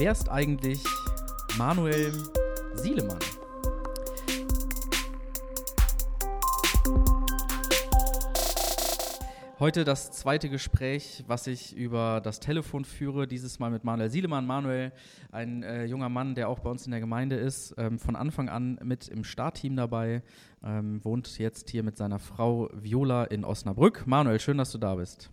Wer ist eigentlich Manuel Sielemann? Heute das zweite Gespräch, was ich über das Telefon führe, dieses Mal mit Manuel Sielemann. Manuel, ein äh, junger Mann, der auch bei uns in der Gemeinde ist, ähm, von Anfang an mit im Startteam dabei, ähm, wohnt jetzt hier mit seiner Frau Viola in Osnabrück. Manuel, schön, dass du da bist.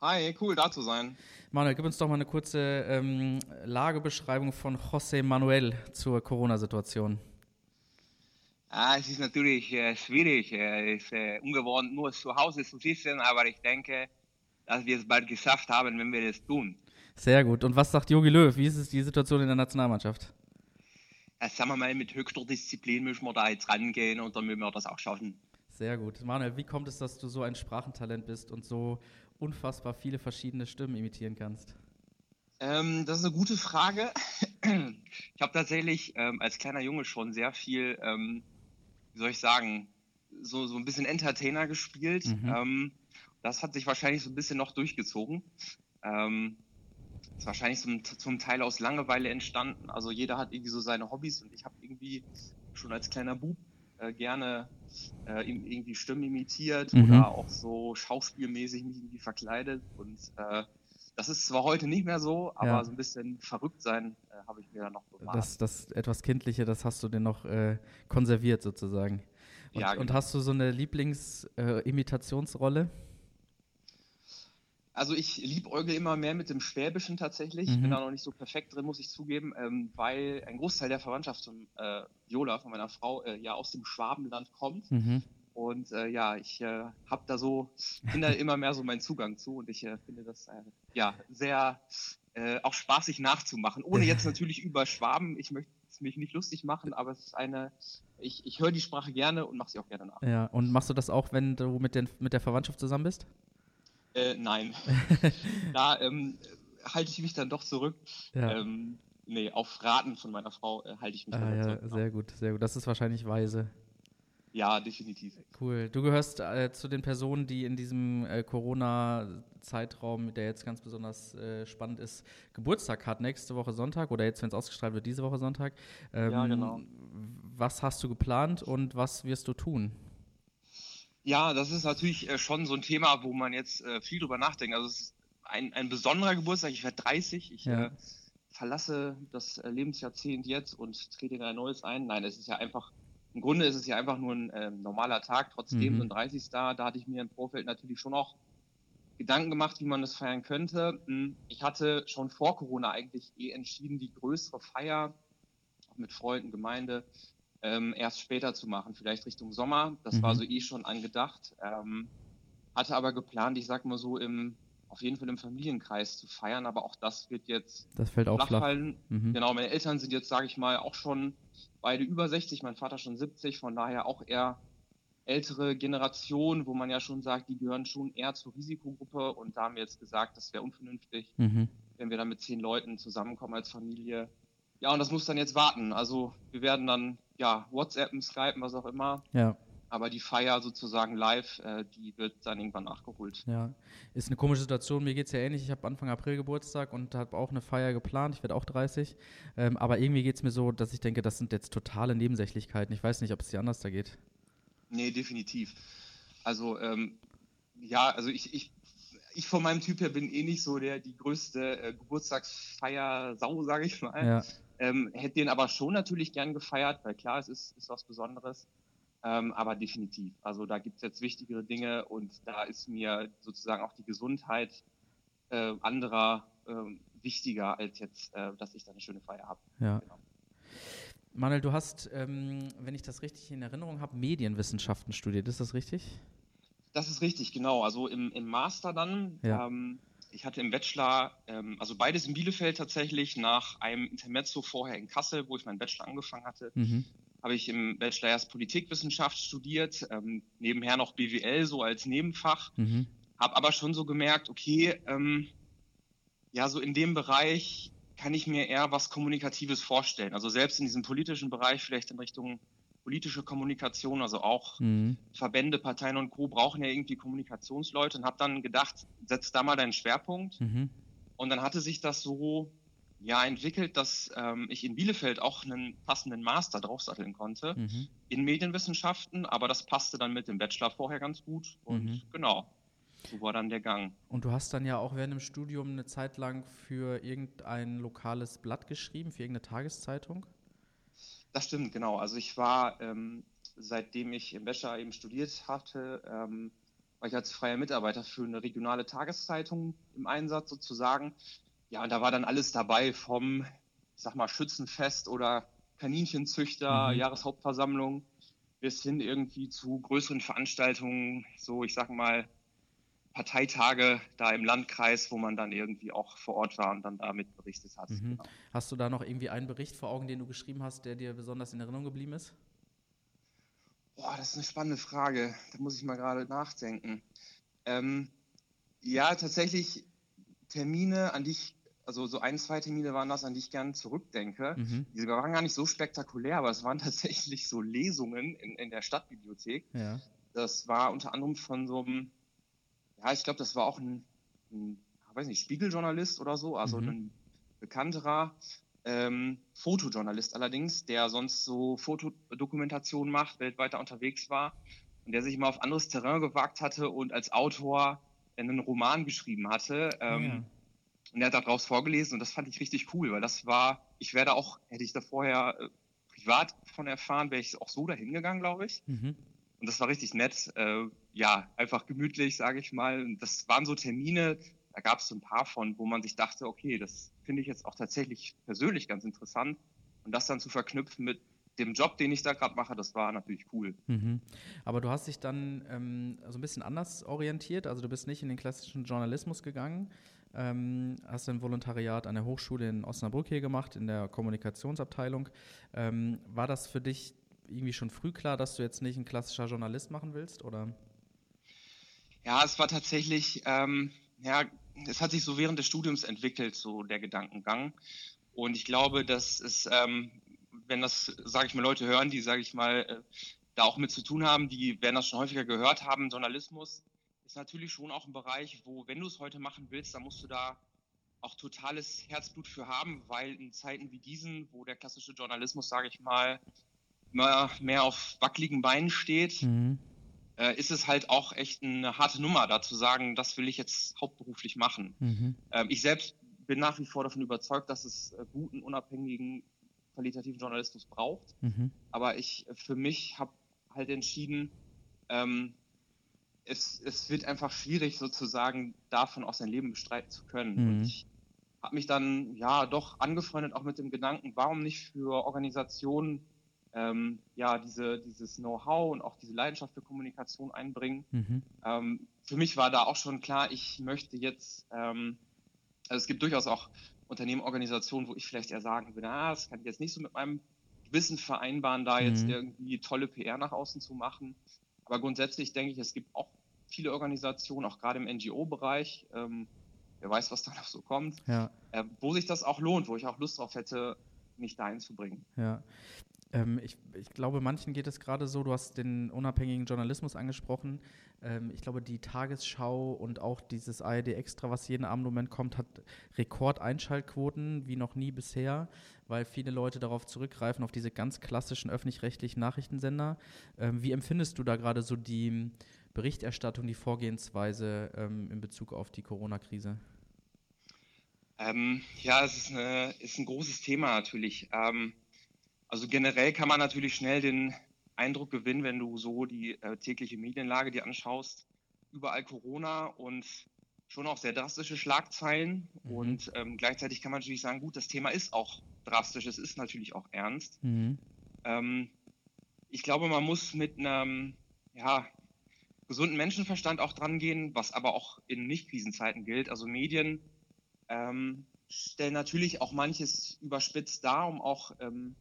Hi, cool da zu sein. Manuel, gib uns doch mal eine kurze ähm, Lagebeschreibung von José Manuel zur Corona-Situation. Ah, es ist natürlich äh, schwierig. Es ist äh, ungewohnt, nur zu Hause zu sitzen, aber ich denke, dass wir es bald geschafft haben, wenn wir das tun. Sehr gut. Und was sagt Jogi Löw? Wie ist es die Situation in der Nationalmannschaft? Ja, sagen wir mal, mit höchster Disziplin müssen wir da jetzt rangehen und dann müssen wir das auch schaffen. Sehr gut. Manuel, wie kommt es, dass du so ein Sprachentalent bist und so unfassbar viele verschiedene Stimmen imitieren kannst? Ähm, das ist eine gute Frage. Ich habe tatsächlich ähm, als kleiner Junge schon sehr viel ähm, wie soll ich sagen, so, so ein bisschen Entertainer gespielt. Mhm. Ähm, das hat sich wahrscheinlich so ein bisschen noch durchgezogen. Ähm, ist wahrscheinlich zum, zum Teil aus Langeweile entstanden. Also jeder hat irgendwie so seine Hobbys und ich habe irgendwie schon als kleiner Bub äh, gerne äh, irgendwie Stimmen imitiert mhm. oder auch so schauspielmäßig mich irgendwie verkleidet. Und äh, das ist zwar heute nicht mehr so, aber ja. so ein bisschen verrückt sein äh, habe ich mir dann noch bewahrt. Das, das etwas Kindliche, das hast du dir noch äh, konserviert sozusagen. Und, ja, genau. und hast du so eine Lieblingsimitationsrolle? Äh, also ich liebäugle immer mehr mit dem Schwäbischen tatsächlich. Mhm. Ich bin da noch nicht so perfekt drin, muss ich zugeben, ähm, weil ein Großteil der Verwandtschaft von äh, Viola, von meiner Frau, äh, ja aus dem Schwabenland kommt. Mhm. Und äh, ja, ich äh, habe da so, finde immer mehr so meinen Zugang zu und ich äh, finde das äh, ja sehr äh, auch spaßig nachzumachen. Ohne jetzt natürlich über Schwaben, ich möchte es mich nicht lustig machen, aber es ist eine, ich, ich höre die Sprache gerne und mache sie auch gerne nach. Ja, und machst du das auch, wenn du mit, den, mit der Verwandtschaft zusammen bist? Äh, nein. da ähm, halte ich mich dann doch zurück. Ja. Ähm, nee, auf Raten von meiner Frau äh, halte ich mich ah, ja, zurück. Sehr gut, sehr gut. Das ist wahrscheinlich weise. Ja, definitiv. Cool. Du gehörst äh, zu den Personen, die in diesem äh, Corona-Zeitraum, der jetzt ganz besonders äh, spannend ist, Geburtstag hat nächste Woche Sonntag oder jetzt, wenn es ausgestrahlt wird, diese Woche Sonntag. Ähm, ja, genau. Was hast du geplant und was wirst du tun? Ja, das ist natürlich äh, schon so ein Thema, wo man jetzt äh, viel drüber nachdenkt. Also es ist ein, ein besonderer Geburtstag. Ich werde 30. Ich ja. Äh, verlasse das Lebensjahrzehnt jetzt und trete in ein neues ein. Nein, es ist ja einfach im Grunde ist es ja einfach nur ein äh, normaler Tag, trotzdem mhm. so ein 30. Da, da hatte ich mir im Vorfeld natürlich schon auch Gedanken gemacht, wie man das feiern könnte. Hm, ich hatte schon vor Corona eigentlich eh entschieden, die größere Feier mit Freunden, Gemeinde ähm, erst später zu machen, vielleicht Richtung Sommer. Das mhm. war so eh schon angedacht. Ähm, hatte aber geplant, ich sag mal so, im, auf jeden Fall im Familienkreis zu feiern, aber auch das wird jetzt das fällt auch flach. Mhm. Genau, meine Eltern sind jetzt, sage ich mal, auch schon beide über 60, mein Vater schon 70, von daher auch eher ältere Generation, wo man ja schon sagt, die gehören schon eher zur Risikogruppe und da haben wir jetzt gesagt, das wäre unvernünftig, mhm. wenn wir dann mit zehn Leuten zusammenkommen als Familie. Ja, und das muss dann jetzt warten. Also wir werden dann ja WhatsAppen, Skypen, was auch immer. Ja. Aber die Feier sozusagen live, äh, die wird dann irgendwann nachgeholt. Ja, ist eine komische Situation. Mir geht es ja ähnlich. Ich habe Anfang April Geburtstag und habe auch eine Feier geplant. Ich werde auch 30. Ähm, aber irgendwie geht es mir so, dass ich denke, das sind jetzt totale Nebensächlichkeiten. Ich weiß nicht, ob es dir anders da geht. Nee, definitiv. Also, ähm, ja, also ich, ich, ich von meinem Typ her bin eh nicht so der die größte äh, Geburtstagsfeier-Sau, sage ich mal. Ja. Ähm, hätte den aber schon natürlich gern gefeiert, weil klar, es ist, ist was Besonderes. Ähm, aber definitiv. Also da gibt es jetzt wichtigere Dinge und da ist mir sozusagen auch die Gesundheit äh, anderer äh, wichtiger, als jetzt, äh, dass ich da eine schöne Feier habe. Ja. Genau. Manuel, du hast, ähm, wenn ich das richtig in Erinnerung habe, Medienwissenschaften studiert. Ist das richtig? Das ist richtig, genau. Also im, im Master dann. Ja. Ähm, ich hatte im Bachelor, ähm, also beides in Bielefeld tatsächlich, nach einem Intermezzo vorher in Kassel, wo ich meinen Bachelor angefangen hatte, mhm habe ich im Bachelor erst Politikwissenschaft studiert, ähm, nebenher noch BWL so als Nebenfach, mhm. habe aber schon so gemerkt, okay, ähm, ja, so in dem Bereich kann ich mir eher was Kommunikatives vorstellen. Also selbst in diesem politischen Bereich, vielleicht in Richtung politische Kommunikation, also auch mhm. Verbände, Parteien und Co. brauchen ja irgendwie Kommunikationsleute und habe dann gedacht, setz da mal deinen Schwerpunkt. Mhm. Und dann hatte sich das so ja entwickelt, dass ähm, ich in Bielefeld auch einen passenden Master draufsatteln konnte mhm. in Medienwissenschaften, aber das passte dann mit dem Bachelor vorher ganz gut und mhm. genau, so war dann der Gang. Und du hast dann ja auch während dem Studium eine Zeit lang für irgendein lokales Blatt geschrieben, für irgendeine Tageszeitung? Das stimmt, genau. Also ich war, ähm, seitdem ich im Bachelor eben studiert hatte, ähm, war ich als freier Mitarbeiter für eine regionale Tageszeitung im Einsatz sozusagen. Ja, und da war dann alles dabei vom, ich sag mal, Schützenfest oder Kaninchenzüchter, mhm. Jahreshauptversammlung bis hin irgendwie zu größeren Veranstaltungen, so ich sag mal Parteitage da im Landkreis, wo man dann irgendwie auch vor Ort war und dann damit berichtet hat. Mhm. Genau. Hast du da noch irgendwie einen Bericht vor Augen, den du geschrieben hast, der dir besonders in Erinnerung geblieben ist? Boah, das ist eine spannende Frage. Da muss ich mal gerade nachdenken. Ähm, ja, tatsächlich Termine, an die ich also so ein, zwei Termine waren das, an die ich gerne zurückdenke. Mhm. Die waren gar nicht so spektakulär, aber es waren tatsächlich so Lesungen in, in der Stadtbibliothek. Ja. Das war unter anderem von so einem, ja, ich glaube, das war auch ein, ein weiß nicht, Spiegeljournalist oder so, also mhm. ein bekannterer ähm, Fotojournalist allerdings, der sonst so Fotodokumentationen macht, weltweit da unterwegs war und der sich mal auf anderes Terrain gewagt hatte und als Autor einen Roman geschrieben hatte. Ähm, ja und er hat daraus vorgelesen und das fand ich richtig cool, weil das war, ich werde auch, hätte ich da vorher äh, privat von erfahren, wäre ich auch so dahin gegangen, glaube ich. Mhm. Und das war richtig nett. Äh, ja, einfach gemütlich, sage ich mal. Und das waren so Termine, da gab es so ein paar von, wo man sich dachte, okay, das finde ich jetzt auch tatsächlich persönlich ganz interessant. Und das dann zu verknüpfen mit dem Job, den ich da gerade mache, das war natürlich cool. Mhm. Aber du hast dich dann ähm, so ein bisschen anders orientiert. Also du bist nicht in den klassischen Journalismus gegangen, ähm, hast ein Volontariat an der Hochschule in Osnabrück hier gemacht, in der Kommunikationsabteilung. Ähm, war das für dich irgendwie schon früh klar, dass du jetzt nicht ein klassischer Journalist machen willst, oder? Ja, es war tatsächlich, ähm, ja, es hat sich so während des Studiums entwickelt, so der Gedankengang. Und ich glaube, dass es, ähm, wenn das, sage ich mal, Leute hören, die, sage ich mal, äh, da auch mit zu tun haben, die werden das schon häufiger gehört haben, Journalismus ist natürlich schon auch ein Bereich, wo, wenn du es heute machen willst, dann musst du da auch totales Herzblut für haben, weil in Zeiten wie diesen, wo der klassische Journalismus, sage ich mal, mehr auf wackeligen Beinen steht, mhm. Äh, ist es halt auch echt eine harte Nummer, da zu sagen, das will ich jetzt hauptberuflich machen. Mhm. Ähm, ich selbst bin nach wie vor davon überzeugt, dass es äh, guten, unabhängigen, qualitativen Journalismus braucht. Mhm. Aber ich äh, für mich habe halt entschieden, ähm, es, es wird einfach schwierig, sozusagen davon auch sein Leben bestreiten zu können. Mhm. Und ich habe mich dann ja doch angefreundet auch mit dem Gedanken, warum nicht für Organisationen ähm, ja diese, dieses Know-how und auch diese Leidenschaft für Kommunikation einbringen. Mhm. Ähm, für mich war da auch schon klar, ich möchte jetzt, ähm, also es gibt durchaus auch Unternehmen, Organisationen, wo ich vielleicht eher sagen würde, ah, das kann ich jetzt nicht so mit meinem Wissen vereinbaren, da jetzt mhm. irgendwie tolle PR nach außen zu machen. Aber grundsätzlich denke ich, es gibt auch viele Organisationen, auch gerade im NGO-Bereich, ähm, wer weiß, was da noch so kommt, ja. äh, wo sich das auch lohnt, wo ich auch Lust drauf hätte, mich dahin zu bringen. Ja. Ähm, ich, ich, glaube, manchen geht es gerade so, du hast den unabhängigen Journalismus angesprochen. Ähm, ich glaube, die Tagesschau und auch dieses ARD Extra, was jeden Abend Moment kommt, hat Rekordeinschaltquoten wie noch nie bisher, weil viele Leute darauf zurückgreifen, auf diese ganz klassischen öffentlich-rechtlichen Nachrichtensender. Ähm, wie empfindest du da gerade so die Berichterstattung, die Vorgehensweise ähm, in Bezug auf die Corona-Krise? Ähm, ja, es ist, eine, ist, ein großes Thema natürlich. Ähm, also generell kann man natürlich schnell den Eindruck gewinnen, wenn du so die äh, tägliche Medienlage dir anschaust, überall Corona und schon auch sehr drastische Schlagzeilen. Mhm. Und ähm, gleichzeitig kann man natürlich sagen, gut, das Thema ist auch drastisch, es ist natürlich auch ernst. Mhm. Ähm, ich glaube, man muss mit einem, ja, gesunden Menschenverstand auch dran gehen, was aber auch in Nicht-Krisenzeiten gilt. Also Medien ähm, stellen natürlich auch manches überspitzt dar, um auch ähm,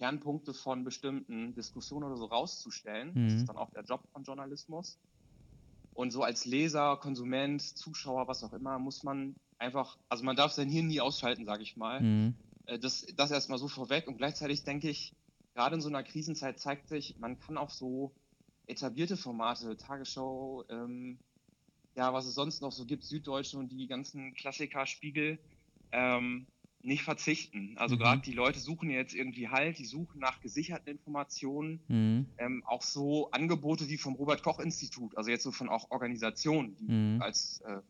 Kernpunkte von bestimmten Diskussionen oder so rauszustellen. Mhm. Das ist dann auch der Job von Journalismus. Und so als Leser, Konsument, Zuschauer, was auch immer, muss man einfach, also man darf sein Hirn nie ausschalten, sage ich mal. Mhm. Äh, das, das erstmal so vorweg. Und gleichzeitig denke ich, gerade in so einer Krisenzeit zeigt sich, man kann auch so etablierte Formate, Tagesschau, ähm, ja, was es sonst noch so gibt, Süddeutsche und die ganzen Klassiker, Spiegel, ähm, nicht verzichten. Also mhm. gerade die Leute suchen jetzt irgendwie Halt, die suchen nach gesicherten Informationen, mhm. ähm, auch so Angebote wie vom Robert Koch Institut, also jetzt so von auch Organisationen, die mhm. als äh,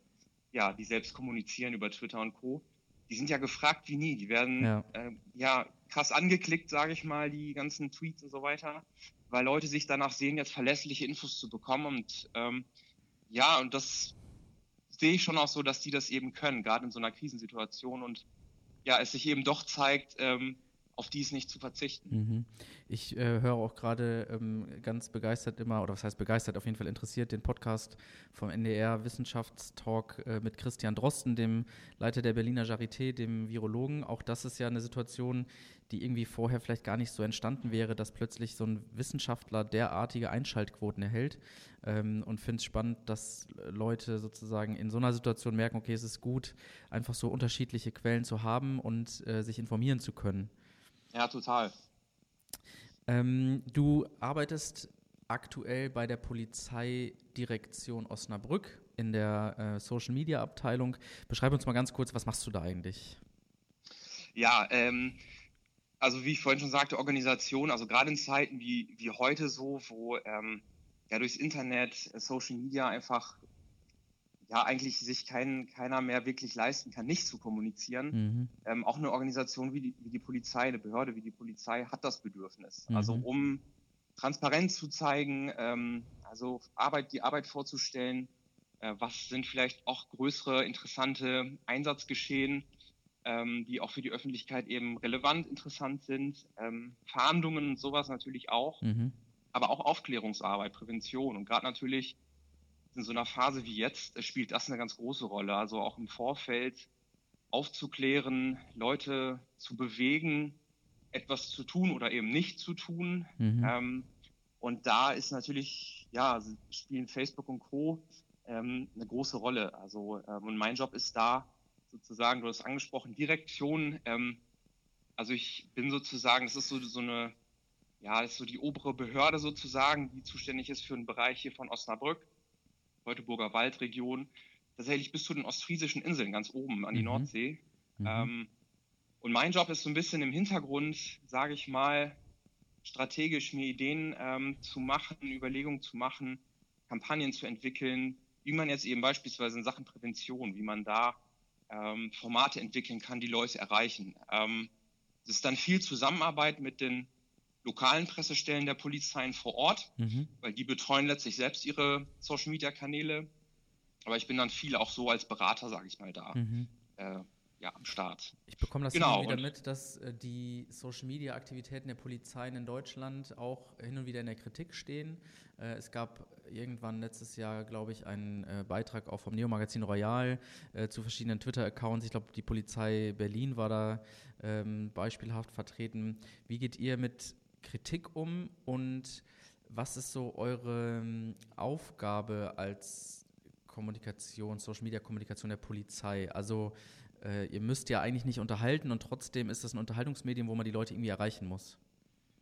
ja, die selbst kommunizieren über Twitter und Co. Die sind ja gefragt wie nie. Die werden ja, äh, ja krass angeklickt, sage ich mal, die ganzen Tweets und so weiter, weil Leute sich danach sehen, jetzt verlässliche Infos zu bekommen und ähm, ja, und das sehe ich schon auch so, dass die das eben können, gerade in so einer Krisensituation und ja, es sich eben doch zeigt, ähm, auf die ist nicht zu verzichten. Mhm. Ich äh, höre auch gerade ähm, ganz begeistert immer, oder was heißt begeistert, auf jeden Fall interessiert, den Podcast vom NDR Wissenschaftstalk äh, mit Christian Drosten, dem Leiter der Berliner Charité, dem Virologen. Auch das ist ja eine Situation, die irgendwie vorher vielleicht gar nicht so entstanden wäre, dass plötzlich so ein Wissenschaftler derartige Einschaltquoten erhält. Ähm, und finde es spannend, dass Leute sozusagen in so einer Situation merken, okay, es ist gut, einfach so unterschiedliche Quellen zu haben und äh, sich informieren zu können. Ja, total. Ähm, du arbeitest aktuell bei der Polizeidirektion Osnabrück in der äh, Social Media Abteilung. Beschreib uns mal ganz kurz, was machst du da eigentlich? Ja, ähm, also wie ich vorhin schon sagte, Organisation, also gerade in Zeiten wie, wie heute so, wo ähm, ja durchs Internet, Social Media einfach ja eigentlich sich kein, keiner mehr wirklich leisten kann, nicht zu kommunizieren. Mhm. Ähm, auch eine Organisation wie die, wie die Polizei, eine Behörde wie die Polizei hat das Bedürfnis. Mhm. Also um Transparenz zu zeigen, ähm, also Arbeit, die Arbeit vorzustellen, äh, was sind vielleicht auch größere, interessante Einsatzgeschehen, ähm, die auch für die Öffentlichkeit eben relevant, interessant sind, ähm, Fahndungen und sowas natürlich auch, mhm. aber auch Aufklärungsarbeit, Prävention und gerade natürlich in so einer Phase wie jetzt äh, spielt das eine ganz große Rolle. Also auch im Vorfeld aufzuklären, Leute zu bewegen, etwas zu tun oder eben nicht zu tun. Mhm. Ähm, und da ist natürlich, ja, spielen Facebook und Co. Ähm, eine große Rolle. Also, ähm, und mein Job ist da sozusagen, du hast angesprochen, Direktion. Ähm, also ich bin sozusagen, das ist so, so eine, ja, das ist so die obere Behörde sozusagen, die zuständig ist für einen Bereich hier von Osnabrück. Teutoburger Waldregion, tatsächlich bis zu den ostfriesischen Inseln ganz oben an die mhm. Nordsee. Mhm. Ähm, und mein Job ist so ein bisschen im Hintergrund, sage ich mal, strategisch mir Ideen ähm, zu machen, Überlegungen zu machen, Kampagnen zu entwickeln, wie man jetzt eben beispielsweise in Sachen Prävention, wie man da ähm, Formate entwickeln kann, die Leute erreichen. Ähm, es ist dann viel Zusammenarbeit mit den lokalen Pressestellen der Polizeien vor Ort, mhm. weil die betreuen letztlich selbst ihre Social-Media-Kanäle. Aber ich bin dann viel auch so als Berater, sage ich mal, da. Mhm. Äh, ja, am Start. Ich bekomme das genau, immer wieder mit, dass äh, die Social-Media-Aktivitäten der Polizeien in Deutschland auch hin und wieder in der Kritik stehen. Äh, es gab irgendwann letztes Jahr, glaube ich, einen äh, Beitrag auch vom Neo-Magazin Royal zu verschiedenen Twitter-Accounts. Ich glaube, die Polizei Berlin war da ähm, beispielhaft vertreten. Wie geht ihr mit Kritik um und was ist so eure ähm, Aufgabe als Kommunikation, Social Media Kommunikation der Polizei? Also äh, ihr müsst ja eigentlich nicht unterhalten und trotzdem ist das ein Unterhaltungsmedium, wo man die Leute irgendwie erreichen muss.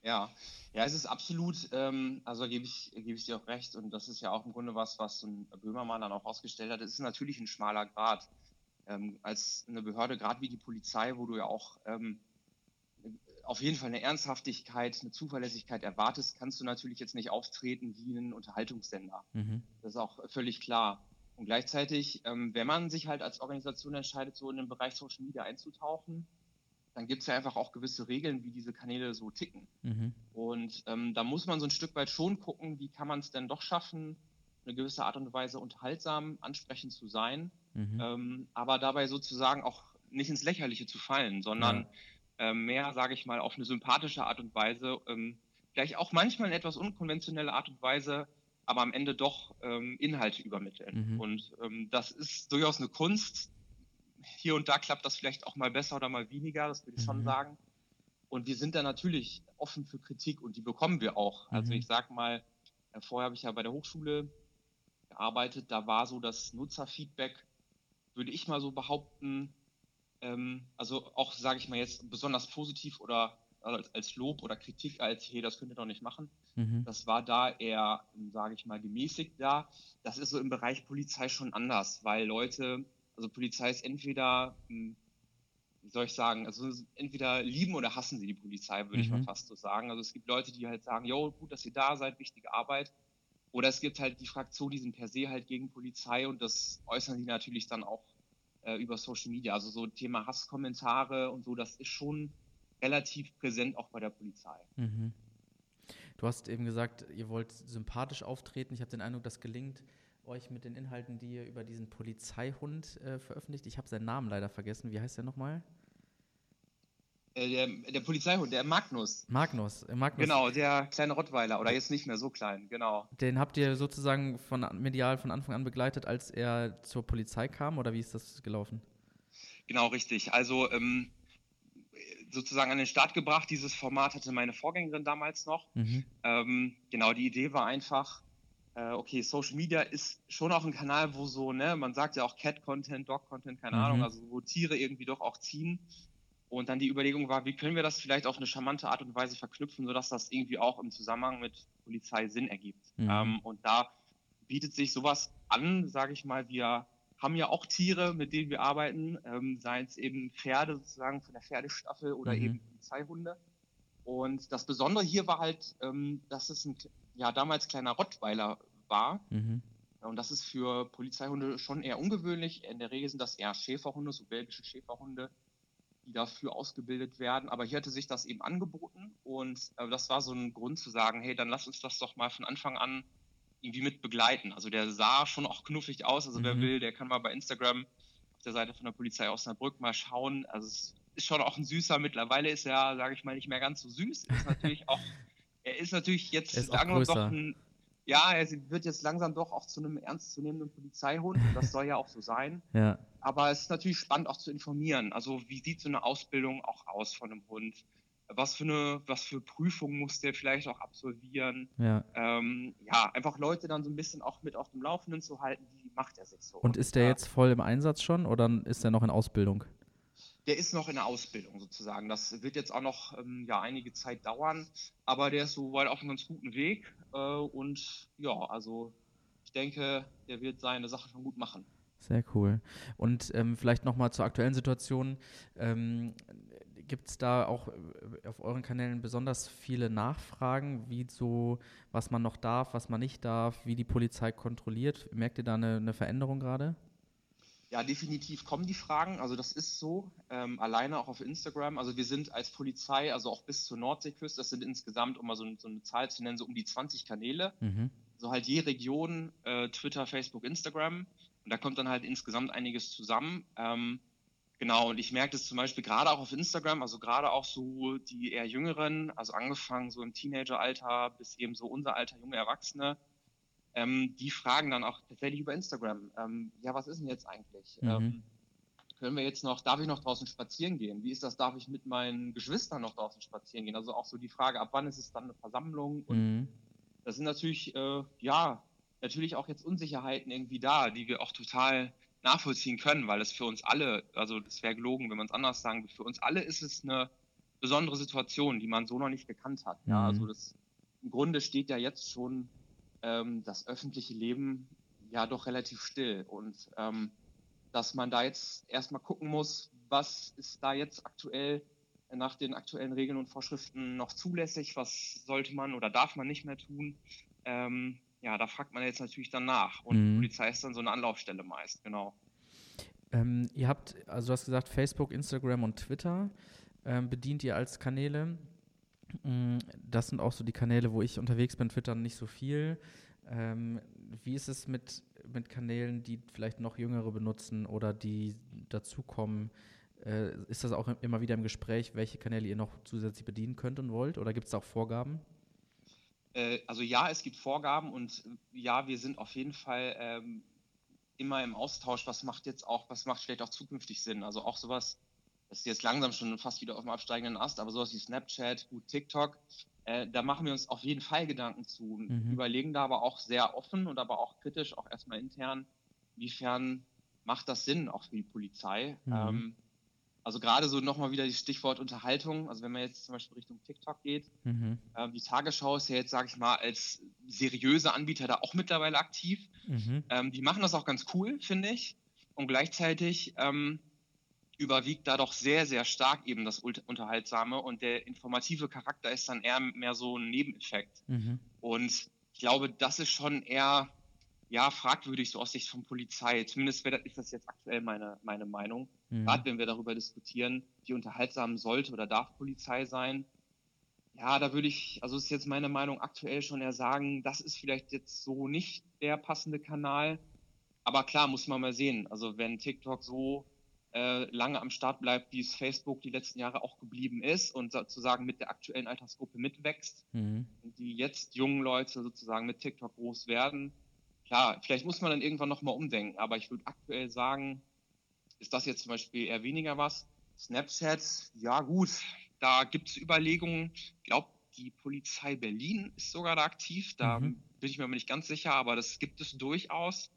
Ja, ja, es ist absolut, ähm, also gebe ich, gebe ich dir auch recht und das ist ja auch im Grunde was, was ein Böhmermann dann auch ausgestellt hat. Es ist natürlich ein schmaler Grad. Ähm, als eine Behörde, gerade wie die Polizei, wo du ja auch ähm, auf jeden Fall eine Ernsthaftigkeit, eine Zuverlässigkeit erwartest, kannst du natürlich jetzt nicht auftreten wie ein Unterhaltungssender. Mhm. Das ist auch völlig klar. Und gleichzeitig, ähm, wenn man sich halt als Organisation entscheidet, so in den Bereich Social Media einzutauchen, dann gibt es ja einfach auch gewisse Regeln, wie diese Kanäle so ticken. Mhm. Und ähm, da muss man so ein Stück weit schon gucken, wie kann man es denn doch schaffen, eine gewisse Art und Weise unterhaltsam, ansprechend zu sein, mhm. ähm, aber dabei sozusagen auch nicht ins Lächerliche zu fallen, sondern ja mehr, sage ich mal, auf eine sympathische Art und Weise, ähm, vielleicht auch manchmal in etwas unkonventionelle Art und Weise, aber am Ende doch ähm, Inhalte übermitteln. Mhm. Und ähm, das ist durchaus eine Kunst. Hier und da klappt das vielleicht auch mal besser oder mal weniger, das würde ich mhm. schon sagen. Und wir sind da natürlich offen für Kritik und die bekommen wir auch. Also mhm. Ich sage mal, äh, vorher habe ich ja bei der Hochschule gearbeitet, da war so das Nutzerfeedback, würde ich mal so behaupten, ähm, also auch, sage ich mal jetzt, besonders positiv oder als, Lob oder Kritik als, hey, das könnt ihr doch nicht machen. Mhm. Das war da eher, sage ich mal, gemäßigt da. Das ist so im Bereich Polizei schon anders, weil Leute, also Polizei ist entweder, hm, wie soll ich sagen, also entweder lieben oder hassen sie die Polizei, würde mhm. ich mal mhm. fast so sagen. Also es gibt Leute, die halt sagen, jo, gut, dass ihr da seid, wichtige Arbeit. Oder es gibt halt die Fraktion, die sind per se halt gegen Polizei und das äußern sie natürlich dann auch äh, über Social Media. Also so Thema Hasskommentare und so, das ist schon relativ präsent auch bei der Polizei. Mhm. Du hast eben gesagt, ihr wollt sympathisch auftreten. Ich habe den Eindruck, das gelingt euch mit den Inhalten, die ihr über diesen Polizeihund äh, veröffentlicht. Ich habe seinen Namen leider vergessen. Wie heißt der nochmal? Äh, der, der, Polizeihund, der Magnus. Magnus, äh, Magnus. Genau, der kleine Rottweiler oder jetzt nicht mehr so klein, genau. Den habt ihr sozusagen von medial von Anfang an begleitet, als er zur Polizei kam oder wie ist das gelaufen? Genau, richtig. Also ähm, sozusagen an den Start gebracht. Dieses Format hatte meine Vorgängerin damals noch. Mhm. Ähm, genau, die Idee war einfach, äh, okay, Social Media ist schon auch ein Kanal, wo so, ne, man sagt ja auch Cat-Content, Dog-Content, keine mhm. Ahnung, also wo Tiere irgendwie doch auch ziehen. Und dann die Überlegung war, wie können wir das vielleicht auf eine charmante Art und Weise verknüpfen, sodass das irgendwie auch im Zusammenhang mit Polizei Sinn ergibt. Mhm. Ähm, und da bietet sich sowas an, sage ich mal, wir haben ja auch Tiere, mit denen wir arbeiten, ähm, seien es eben Pferde sozusagen von der Pferdestaffel oder mhm. eben Polizeihunde. Und das Besondere hier war halt, ähm, dass es ein ja damals kleiner Rottweiler war. Mhm. Und das ist für Polizeihunde schon eher ungewöhnlich. In der Regel sind das eher Schäferhunde, so belgische Schäferhunde, die dafür ausgebildet werden. Aber hier hatte sich das eben angeboten und äh, das war so ein Grund zu sagen, hey, dann lass uns das doch mal von Anfang an irgendwie mit begleiten. Also der sah schon auch knuffig aus. Also mhm. wer will, der kann mal bei Instagram auf der Seite von der Polizei Osnabrück mal schauen. Also es ist schon auch ein süßer. Mittlerweile ist er, sage ich mal, nicht mehr ganz so süß. Ist natürlich auch, er ist natürlich jetzt ist langsam doch ein, ja, er wird jetzt langsam doch auch zu einem ernstzunehmenden Polizeihund. Das soll ja auch so sein. Ja. Aber es ist natürlich spannend auch zu informieren. Also wie sieht so eine Ausbildung auch aus von einem Hund? was für eine, was für Prüfungen muss der vielleicht auch absolvieren. Ja. Ähm, ja, einfach Leute dann so ein bisschen auch mit auf dem Laufenden zu halten, wie macht er sich so. Und ist der jetzt voll im Einsatz schon oder ist er noch in Ausbildung? Der ist noch in der Ausbildung sozusagen. Das wird jetzt auch noch ähm, ja, einige Zeit dauern, aber der ist soweit auf einem ganz guten Weg. Äh, und ja, also ich denke, der wird seine Sache schon gut machen. Sehr cool. Und ähm, vielleicht nochmal zur aktuellen Situation. Ähm, Gibt es da auch äh, auf euren Kanälen besonders viele Nachfragen, wie so, was man noch darf, was man nicht darf, wie die Polizei kontrolliert? Merkt ihr da eine, eine Veränderung gerade? Ja, definitiv kommen die Fragen. Also das ist so, ähm, alleine auch auf Instagram. Also wir sind als Polizei, also auch bis zur Nordseeküste, das sind insgesamt, um mal so, so eine Zahl zu nennen, so um die 20 Kanäle. Mhm. So halt je Region, äh, Twitter, Facebook, Instagram. Und da kommt dann halt insgesamt einiges zusammen. Ähm, Genau, und ich merke das zum Beispiel gerade auch auf Instagram, also gerade auch so die eher Jüngeren, also angefangen so im Teenageralter bis eben so unser Alter, junge Erwachsene, ähm, die fragen dann auch tatsächlich über Instagram, ähm, ja, was ist denn jetzt eigentlich? Mhm. Ähm, können wir jetzt noch, darf ich noch draußen spazieren gehen? Wie ist das, darf ich mit meinen Geschwistern noch draußen spazieren gehen? Also auch so die Frage, ab wann ist es dann eine Versammlung? Und mhm. das sind natürlich, äh, ja, natürlich auch jetzt Unsicherheiten irgendwie da, die wir auch total nachvollziehen können, weil es für uns alle, also es wäre gelogen, wenn man es anders sagen würde, für uns alle ist es eine besondere Situation, die man so noch nicht gekannt hat. Ja, also mhm. das im Grunde steht ja jetzt schon ähm, das öffentliche Leben ja doch relativ still und ähm, dass man da jetzt erstmal gucken muss, was ist da jetzt aktuell nach den aktuellen Regeln und Vorschriften noch zulässig, was sollte man oder darf man nicht mehr tun. Ähm, ja, da fragt man jetzt natürlich dann nach. Und mhm. die Polizei ist dann so eine Anlaufstelle meist, genau. Ähm, ihr habt, also du hast gesagt, Facebook, Instagram und Twitter ähm, bedient ihr als Kanäle. Mm, das sind auch so die Kanäle, wo ich unterwegs bin, Twitter nicht so viel. Ähm, wie ist es mit, mit Kanälen, die vielleicht noch Jüngere benutzen oder die dazukommen? Äh, ist das auch immer wieder im Gespräch, welche Kanäle ihr noch zusätzlich bedienen könnt und wollt? Oder gibt es auch Vorgaben? Äh, also ja, es gibt Vorgaben und äh, ja, wir sind auf jeden Fall ähm, immer im Austausch, was macht jetzt auch, was macht vielleicht auch zukünftig Sinn. Also auch sowas, das ist jetzt langsam schon fast wieder auf dem absteigenden Ast, aber sowas wie Snapchat, gut TikTok, äh, da machen wir uns auf jeden Fall Gedanken zu, mhm. überlegen da aber auch sehr offen und aber auch kritisch, auch erstmal intern, inwiefern macht das Sinn auch für die Polizei. Mhm. Ähm, also gerade so nochmal wieder das Stichwort Unterhaltung. Also wenn man jetzt zum Beispiel Richtung TikTok geht, mhm. äh, die Tagesschau ist ja jetzt, sage ich mal, als seriöser Anbieter da auch mittlerweile aktiv. Mhm. Ähm, die machen das auch ganz cool, finde ich. Und gleichzeitig ähm, überwiegt da doch sehr, sehr stark eben das Unterhaltsame und der informative Charakter ist dann eher mehr so ein Nebeneffekt. Mhm. Und ich glaube, das ist schon eher ja, fragwürdig, so aus Sicht von Polizei. Zumindest ist das jetzt aktuell meine, meine Meinung. Mhm. Gerade wenn wir darüber diskutieren, wie unterhaltsam sollte oder darf Polizei sein. Ja, da würde ich, also ist jetzt meine Meinung aktuell schon eher sagen, das ist vielleicht jetzt so nicht der passende Kanal. Aber klar, muss man mal sehen. Also wenn TikTok so lange am Start bleibt, wie es Facebook die letzten Jahre auch geblieben ist und sozusagen mit der aktuellen Altersgruppe mitwächst mhm. und die jetzt jungen Leute sozusagen mit TikTok groß werden. Klar, vielleicht muss man dann irgendwann nochmal umdenken, aber ich würde aktuell sagen, ist das jetzt zum Beispiel eher weniger was. Snapchat, ja gut, da gibt es Überlegungen. Ich glaube, die Polizei Berlin ist sogar da aktiv. Da mhm. bin ich mir aber nicht ganz sicher, aber das gibt es durchaus.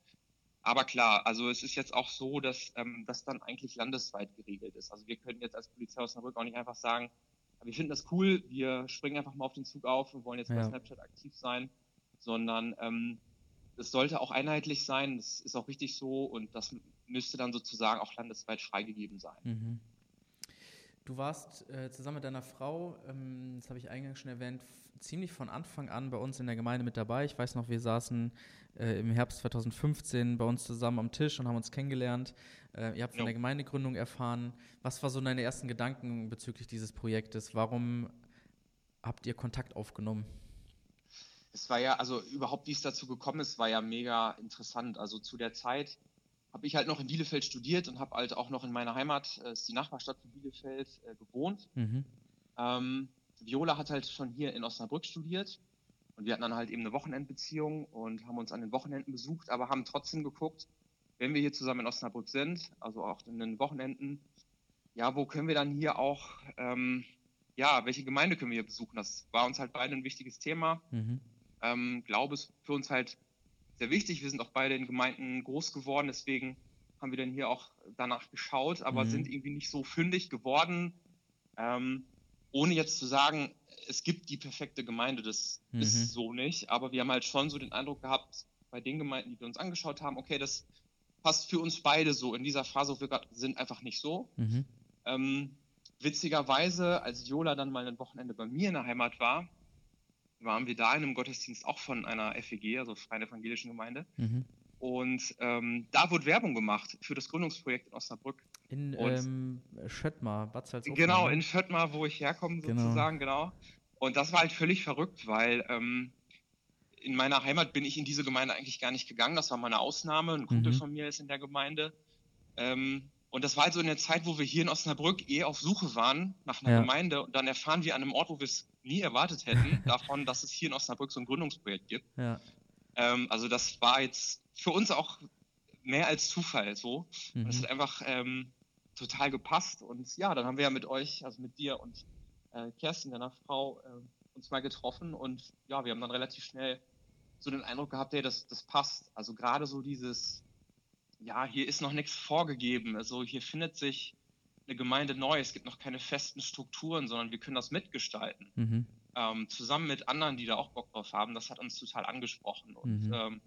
Aber klar, also es ist jetzt auch so, dass ähm, das dann eigentlich landesweit geregelt ist. Also wir können jetzt als Polizei Osnabrück auch nicht einfach sagen, wir finden das cool, wir springen einfach mal auf den Zug auf und wollen jetzt ja. bei Snapchat aktiv sein, sondern ähm, das sollte auch einheitlich sein, das ist auch richtig so und das müsste dann sozusagen auch landesweit freigegeben sein. Mhm. Du warst äh, zusammen mit deiner Frau, ähm, das habe ich eingangs schon erwähnt, ziemlich von Anfang an bei uns in der Gemeinde mit dabei. Ich weiß noch, wir saßen äh, im Herbst 2015 bei uns zusammen am Tisch und haben uns kennengelernt. Äh, ihr habt von jo. der Gemeindegründung erfahren. Was war so deine ersten Gedanken bezüglich dieses Projektes? Warum habt ihr Kontakt aufgenommen? Es war ja, also überhaupt, wie es dazu gekommen ist, war ja mega interessant. Also zu der Zeit habe ich halt noch in Bielefeld studiert und habe halt auch noch in meiner Heimat, äh, ist die Nachbarstadt von Bielefeld, äh, gewohnt. Mhm. Ähm, Viola hat halt schon hier in Osnabrück studiert und wir hatten dann halt eben eine Wochenendbeziehung und haben uns an den Wochenenden besucht, aber haben trotzdem geguckt, wenn wir hier zusammen in Osnabrück sind, also auch in den Wochenenden, ja, wo können wir dann hier auch, ähm, ja, welche Gemeinde können wir hier besuchen? Das war uns halt beide ein wichtiges Thema. Mhm. Ähm, Glaube ist für uns halt sehr wichtig. Wir sind auch beide in Gemeinden groß geworden, deswegen haben wir dann hier auch danach geschaut, aber mhm. sind irgendwie nicht so fündig geworden. Ähm, ohne jetzt zu sagen, es gibt die perfekte Gemeinde, das mhm. ist so nicht. Aber wir haben halt schon so den Eindruck gehabt, bei den Gemeinden, die wir uns angeschaut haben, okay, das passt für uns beide so. In dieser Phase, wo wir gerade sind, einfach nicht so. Mhm. Ähm, witzigerweise, als Jola dann mal ein Wochenende bei mir in der Heimat war, waren wir da in einem Gottesdienst auch von einer FEG, also Freien Evangelischen Gemeinde. Mhm. Und ähm, da wurde Werbung gemacht für das Gründungsprojekt in Osnabrück. In ähm, Schöttmar, Bad Salzuflen. Genau, in Schöttmar, wo ich herkomme genau. sozusagen, genau. genau. Und das war halt völlig verrückt, weil ähm, in meiner Heimat bin ich in diese Gemeinde eigentlich gar nicht gegangen. Das war mal eine Ausnahme. Ein Kumpel mhm. von mir ist in der Gemeinde. Ähm, und das war halt so in der Zeit, wo wir hier in Osnabrück eh auf Suche waren nach einer ja. Gemeinde. Und dann erfahren wir an einem Ort, wo wir es nie erwartet hätten, davon, dass es hier in Osnabrück so ein Gründungsprojekt gibt. Ja. Ähm, also das war jetzt für uns auch mehr als Zufall so. Mhm. Und es hat einfach ähm, total gepasst. Und ja, dann haben wir ja mit euch, also mit dir und äh, Kerstin, deiner Frau, äh, uns mal getroffen. Und ja, wir haben dann relativ schnell so den Eindruck gehabt, hey, das, das passt. Also gerade so dieses ja, hier ist noch nichts vorgegeben. Also hier findet sich eine Gemeinde neu. Es gibt noch keine festen Strukturen, sondern wir können das mitgestalten. Mhm. Ähm, zusammen mit anderen, die da auch Bock drauf haben. Das hat uns total angesprochen. Und mhm. ähm,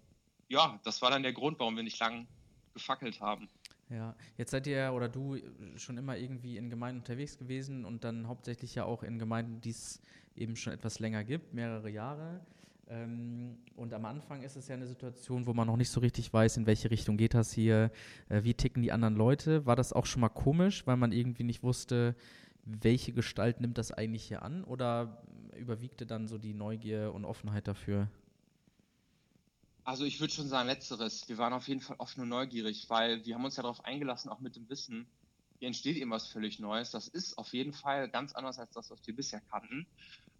ja, das war dann der Grund, warum wir nicht lang gefackelt haben. Ja, jetzt seid ihr oder du schon immer irgendwie in Gemeinden unterwegs gewesen und dann hauptsächlich ja auch in Gemeinden, die es eben schon etwas länger gibt, mehrere Jahre. Ähm, und am Anfang ist es ja eine Situation, wo man noch nicht so richtig weiß, in welche Richtung geht das hier, äh, wie ticken die anderen Leute. War das auch schon mal komisch, weil man irgendwie nicht wusste, welche Gestalt nimmt das eigentlich hier an? Oder überwiegte dann so die Neugier und Offenheit dafür? Also ich würde schon sagen, letzteres. Wir waren auf jeden Fall offen und neugierig, weil wir haben uns ja darauf eingelassen, auch mit dem Wissen, hier entsteht eben was völlig Neues. Das ist auf jeden Fall ganz anders als das, was wir bisher kannten.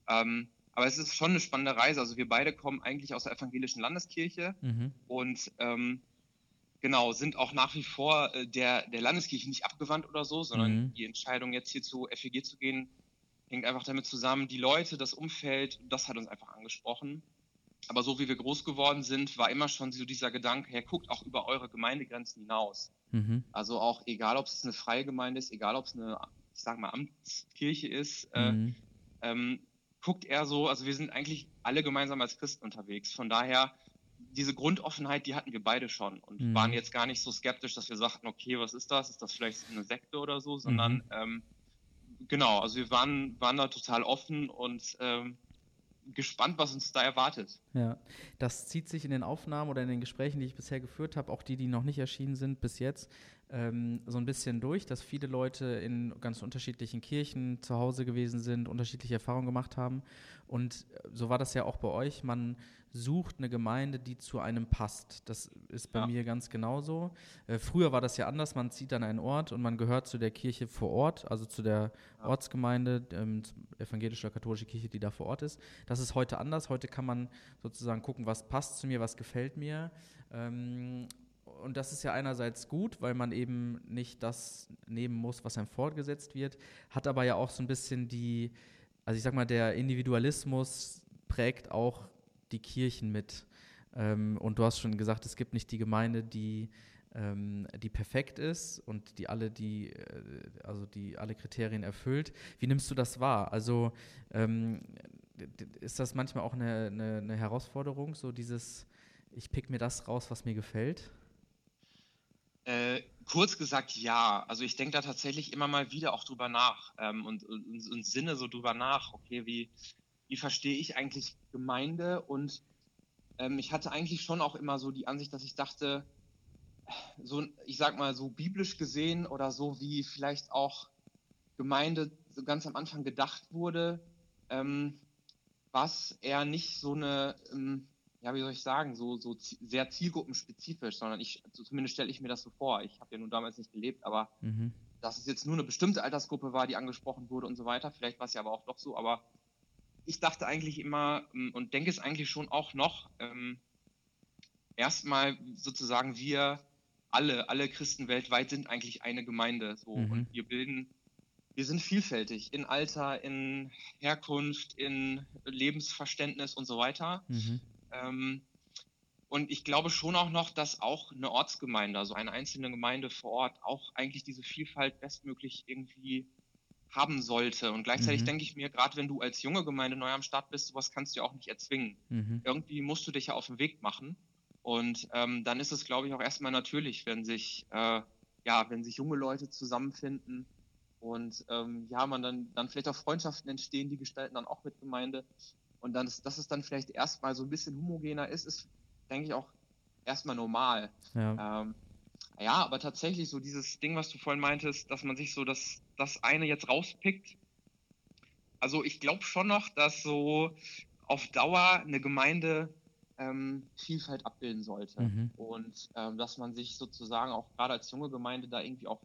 Ähm, aber es ist schon eine spannende Reise. Also wir beide kommen eigentlich aus der evangelischen Landeskirche mhm. und ähm, genau, sind auch nach wie vor äh, der, der Landeskirche nicht abgewandt oder so, sondern mhm. die Entscheidung jetzt hier zu FEG zu gehen, hängt einfach damit zusammen, die Leute, das Umfeld, das hat uns einfach angesprochen. Aber so wie wir groß geworden sind, war immer schon so dieser Gedanke, Herr, guckt auch über eure Gemeindegrenzen hinaus. Mhm. Also auch egal, ob es eine freie Gemeinde ist, egal, ob es eine, ich sag mal, Amtskirche ist, äh, mhm. äh, ähm, guckt er so, also wir sind eigentlich alle gemeinsam als Christen unterwegs. Von daher diese Grundoffenheit, die hatten wir beide schon und mhm. waren jetzt gar nicht so skeptisch, dass wir sagten, okay, was ist das? Ist das vielleicht eine Sekte oder so? Sondern mhm. ähm, genau, also wir waren, waren da total offen und ähm, gespannt, was uns da erwartet. Ja, das zieht sich in den Aufnahmen oder in den Gesprächen, die ich bisher geführt habe, auch die, die noch nicht erschienen sind bis jetzt, ähm, so ein bisschen durch, dass viele Leute in ganz unterschiedlichen Kirchen zu Hause gewesen sind, unterschiedliche Erfahrungen gemacht haben. Und so war das ja auch bei euch. Man sucht eine Gemeinde, die zu einem passt. Das ist bei ja. mir ganz genauso. Äh, früher war das ja anders. Man zieht an einen Ort und man gehört zu der Kirche vor Ort, also zu der ja. Ortsgemeinde, ähm, evangelische katholische Kirche, die da vor Ort ist. Das ist heute anders. Heute kann man sozusagen gucken, was passt zu mir, was gefällt mir. Ähm, und das ist ja einerseits gut, weil man eben nicht das nehmen muss, was einem fortgesetzt wird, hat aber ja auch so ein bisschen die, also ich sag mal, der Individualismus prägt auch die Kirchen mit. Ähm, und du hast schon gesagt, es gibt nicht die Gemeinde, die, ähm, die perfekt ist und die alle, die, äh, also die alle Kriterien erfüllt. Wie nimmst du das wahr? Also ähm, ist das manchmal auch eine, eine, eine Herausforderung, so dieses, ich pick mir das raus, was mir gefällt? Äh, kurz gesagt, ja. Also ich denke da tatsächlich immer mal wieder auch drüber nach ähm, und, und, und, Sinne so drüber nach. Okay, wie, wie verstehe ich eigentlich Gemeinde? Und ähm, ich hatte eigentlich schon auch immer so die Ansicht, dass ich dachte, so, ich sag mal, so biblisch gesehen oder so wie vielleicht auch Gemeinde so ganz am Anfang gedacht wurde, ähm, was eher nicht so eine, ähm, ja, wie soll ich sagen, so, so sehr zielgruppenspezifisch, sondern ich, also zumindest stelle ich mir das so vor. Ich habe ja nun damals nicht gelebt, aber mhm. dass es jetzt nur eine bestimmte Altersgruppe war, die angesprochen wurde und so weiter. Vielleicht war es ja aber auch doch so, aber ich dachte eigentlich immer ähm, und denke es eigentlich schon auch noch, ähm, erstmal sozusagen wir alle, alle Christen weltweit sind eigentlich eine Gemeinde. So, mhm. Und wir bilden, wir sind vielfältig in Alter, in Herkunft, in Lebensverständnis und so weiter. Mhm. Ähm, und ich glaube schon auch noch, dass auch eine Ortsgemeinde, also eine einzelne Gemeinde vor Ort, auch eigentlich diese Vielfalt bestmöglich irgendwie haben sollte. Und gleichzeitig mhm. denke ich mir, gerade wenn du als junge Gemeinde neu am Start bist, sowas kannst du ja auch nicht erzwingen. Mhm. Irgendwie musst du dich ja auf den Weg machen. Und ähm, dann ist es, glaube ich, auch erstmal natürlich, wenn sich, äh, ja, wenn sich junge Leute zusammenfinden und ähm, ja, man dann, dann vielleicht auch Freundschaften entstehen, die gestalten dann auch mit Gemeinde. Und dann, dass es dann vielleicht erstmal so ein bisschen homogener ist, ist, denke ich, auch erstmal normal. Ja. Ähm, ja, aber tatsächlich so dieses Ding, was du vorhin meintest, dass man sich so das, das eine jetzt rauspickt. Also ich glaube schon noch, dass so auf Dauer eine Gemeinde ähm, Vielfalt abbilden sollte. Mhm. Und ähm, dass man sich sozusagen auch gerade als junge Gemeinde da irgendwie auch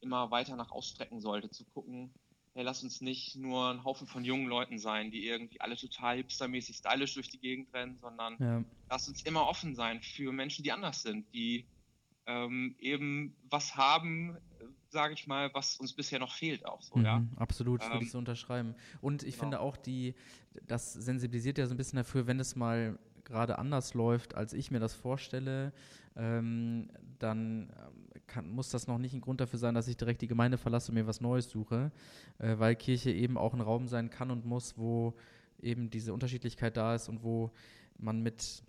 immer weiter nach ausstrecken sollte, zu gucken, hey, lass uns nicht nur ein Haufen von jungen Leuten sein, die irgendwie alle total hipstermäßig stylisch durch die Gegend rennen, sondern ja. lass uns immer offen sein für Menschen, die anders sind, die ähm, eben was haben, sage ich mal, was uns bisher noch fehlt auch so, mhm, ja. Absolut, ähm, würde ich so unterschreiben. Und ich genau. finde auch die, das sensibilisiert ja so ein bisschen dafür, wenn es mal gerade anders läuft, als ich mir das vorstelle, ähm, dann kann, muss das noch nicht ein Grund dafür sein, dass ich direkt die Gemeinde verlasse und mir was Neues suche, äh, weil Kirche eben auch ein Raum sein kann und muss, wo eben diese Unterschiedlichkeit da ist und wo man mit